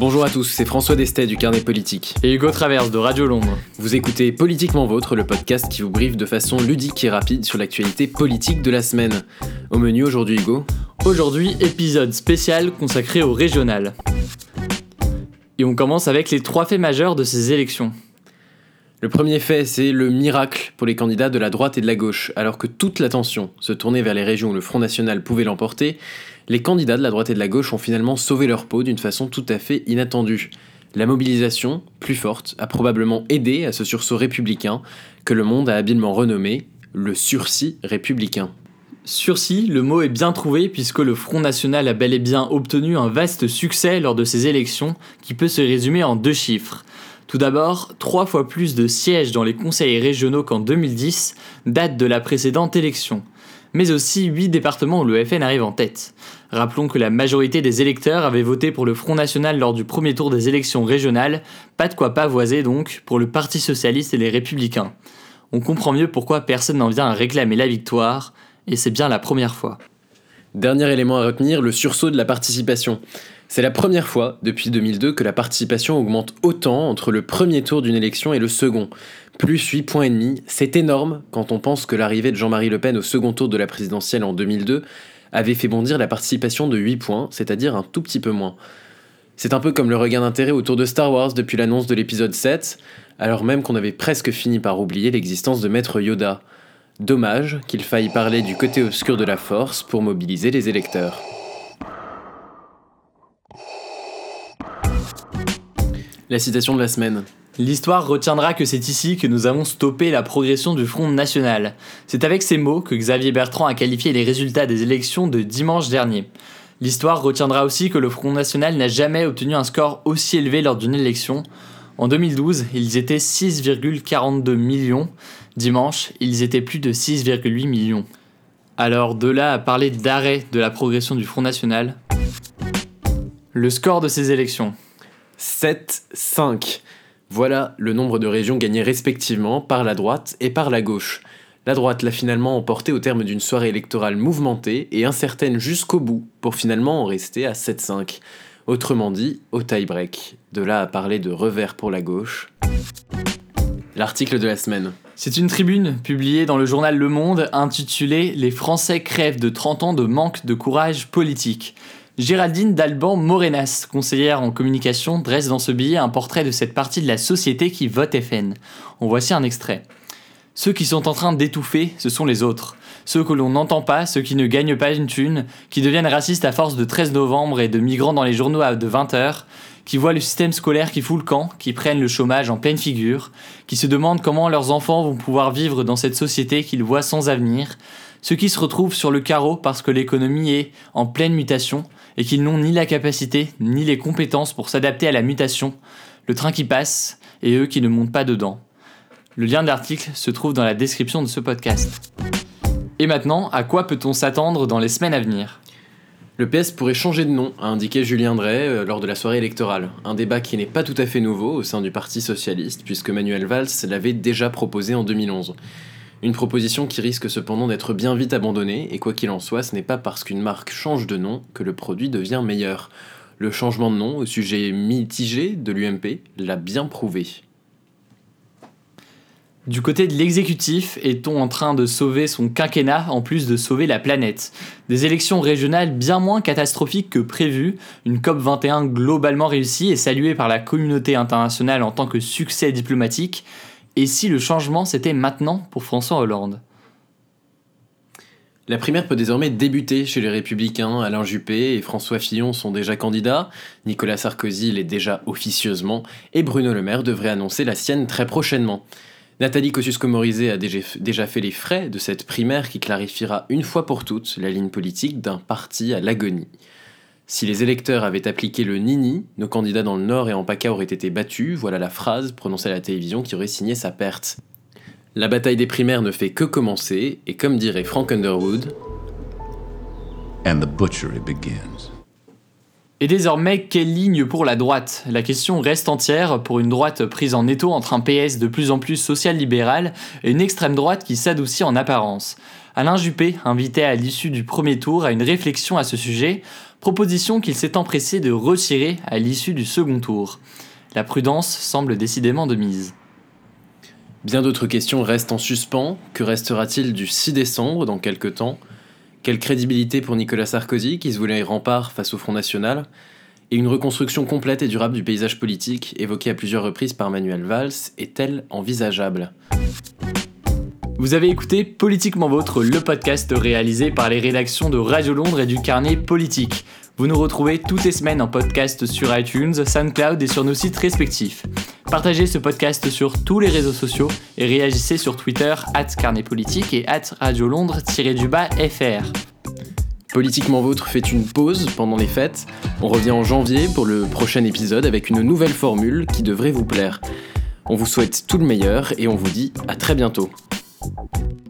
Bonjour à tous, c'est François Destet du Carnet Politique. Et Hugo Traverse de Radio Londres. Vous écoutez Politiquement Vôtre, le podcast qui vous briefe de façon ludique et rapide sur l'actualité politique de la semaine. Au menu aujourd'hui, Hugo Aujourd'hui, épisode spécial consacré au régional. Et on commence avec les trois faits majeurs de ces élections. Le premier fait, c'est le miracle pour les candidats de la droite et de la gauche. Alors que toute l'attention se tournait vers les régions où le Front National pouvait l'emporter, les candidats de la droite et de la gauche ont finalement sauvé leur peau d'une façon tout à fait inattendue. La mobilisation, plus forte, a probablement aidé à ce sursaut républicain que le monde a habilement renommé le sursis républicain. Sursis, le mot est bien trouvé puisque le Front National a bel et bien obtenu un vaste succès lors de ces élections qui peut se résumer en deux chiffres. Tout d'abord, trois fois plus de sièges dans les conseils régionaux qu'en 2010, date de la précédente élection mais aussi 8 départements où le FN arrive en tête. Rappelons que la majorité des électeurs avaient voté pour le Front National lors du premier tour des élections régionales, pas de quoi pavoiser donc pour le Parti Socialiste et les Républicains. On comprend mieux pourquoi personne n'en vient à réclamer la victoire, et c'est bien la première fois. Dernier élément à retenir, le sursaut de la participation. C'est la première fois depuis 2002 que la participation augmente autant entre le premier tour d'une élection et le second. Plus 8 points et demi, c'est énorme quand on pense que l'arrivée de Jean-Marie Le Pen au second tour de la présidentielle en 2002 avait fait bondir la participation de 8 points, c'est-à-dire un tout petit peu moins. C'est un peu comme le regain d'intérêt autour de Star Wars depuis l'annonce de l'épisode 7, alors même qu'on avait presque fini par oublier l'existence de Maître Yoda. Dommage qu'il faille parler du côté obscur de la force pour mobiliser les électeurs. La citation de la semaine. L'histoire retiendra que c'est ici que nous avons stoppé la progression du Front National. C'est avec ces mots que Xavier Bertrand a qualifié les résultats des élections de dimanche dernier. L'histoire retiendra aussi que le Front National n'a jamais obtenu un score aussi élevé lors d'une élection. En 2012, ils étaient 6,42 millions. Dimanche, ils étaient plus de 6,8 millions. Alors de là à parler d'arrêt de la progression du Front National, le score de ces élections. 7-5. Voilà le nombre de régions gagnées respectivement par la droite et par la gauche. La droite l'a finalement emporté au terme d'une soirée électorale mouvementée et incertaine jusqu'au bout, pour finalement en rester à 7-5. Autrement dit, au tie-break. De là à parler de revers pour la gauche. L'article de la semaine. C'est une tribune publiée dans le journal Le Monde intitulée Les Français crèvent de 30 ans de manque de courage politique. Géraldine Dalban Morenas, conseillère en communication, dresse dans ce billet un portrait de cette partie de la société qui vote FN. En voici un extrait. Ceux qui sont en train d'étouffer, ce sont les autres. Ceux que l'on n'entend pas, ceux qui ne gagnent pas une thune, qui deviennent racistes à force de 13 novembre et de migrants dans les journaux à de 20 heures, qui voient le système scolaire qui fout le camp, qui prennent le chômage en pleine figure, qui se demandent comment leurs enfants vont pouvoir vivre dans cette société qu'ils voient sans avenir, ceux qui se retrouvent sur le carreau parce que l'économie est en pleine mutation, et qu'ils n'ont ni la capacité ni les compétences pour s'adapter à la mutation, le train qui passe et eux qui ne montent pas dedans. Le lien de l'article se trouve dans la description de ce podcast. Et maintenant, à quoi peut-on s'attendre dans les semaines à venir? Le PS pourrait changer de nom, a indiqué Julien Drey euh, lors de la soirée électorale. Un débat qui n'est pas tout à fait nouveau au sein du Parti socialiste, puisque Manuel Valls l'avait déjà proposé en 2011. Une proposition qui risque cependant d'être bien vite abandonnée, et quoi qu'il en soit, ce n'est pas parce qu'une marque change de nom que le produit devient meilleur. Le changement de nom au sujet mitigé de l'UMP l'a bien prouvé. Du côté de l'exécutif, est-on en train de sauver son quinquennat en plus de sauver la planète? Des élections régionales bien moins catastrophiques que prévues, une COP21 globalement réussie et saluée par la communauté internationale en tant que succès diplomatique, et si le changement c'était maintenant pour François Hollande? La primaire peut désormais débuter chez les Républicains. Alain Juppé et François Fillon sont déjà candidats, Nicolas Sarkozy l'est déjà officieusement, et Bruno Le Maire devrait annoncer la sienne très prochainement. Nathalie Kosciusko-Morizet a déjà fait les frais de cette primaire qui clarifiera une fois pour toutes la ligne politique d'un parti à l'agonie. Si les électeurs avaient appliqué le Nini, nos candidats dans le Nord et en PACA auraient été battus, voilà la phrase prononcée à la télévision qui aurait signé sa perte. La bataille des primaires ne fait que commencer, et comme dirait Frank Underwood, And the butchery begins. Et désormais, quelle ligne pour la droite? La question reste entière pour une droite prise en étau entre un PS de plus en plus social-libéral et une extrême droite qui s'adoucit en apparence. Alain Juppé invitait à l'issue du premier tour à une réflexion à ce sujet proposition qu'il s'est empressé de retirer à l'issue du second tour. La prudence semble décidément de mise. Bien d'autres questions restent en suspens. Que restera-t-il du 6 décembre dans quelques temps? Quelle crédibilité pour Nicolas Sarkozy qui se voulait rempart face au Front National? Et une reconstruction complète et durable du paysage politique évoquée à plusieurs reprises par Manuel Valls est-elle envisageable? Vous avez écouté Politiquement Vôtre, le podcast réalisé par les rédactions de Radio Londres et du carnet Politique. Vous nous retrouvez toutes les semaines en podcast sur iTunes, SoundCloud et sur nos sites respectifs. Partagez ce podcast sur tous les réseaux sociaux et réagissez sur Twitter at carnetpolitique et at Radio Londres-FR. Politiquement Vôtre fait une pause pendant les fêtes. On revient en janvier pour le prochain épisode avec une nouvelle formule qui devrait vous plaire. On vous souhaite tout le meilleur et on vous dit à très bientôt. Thank you.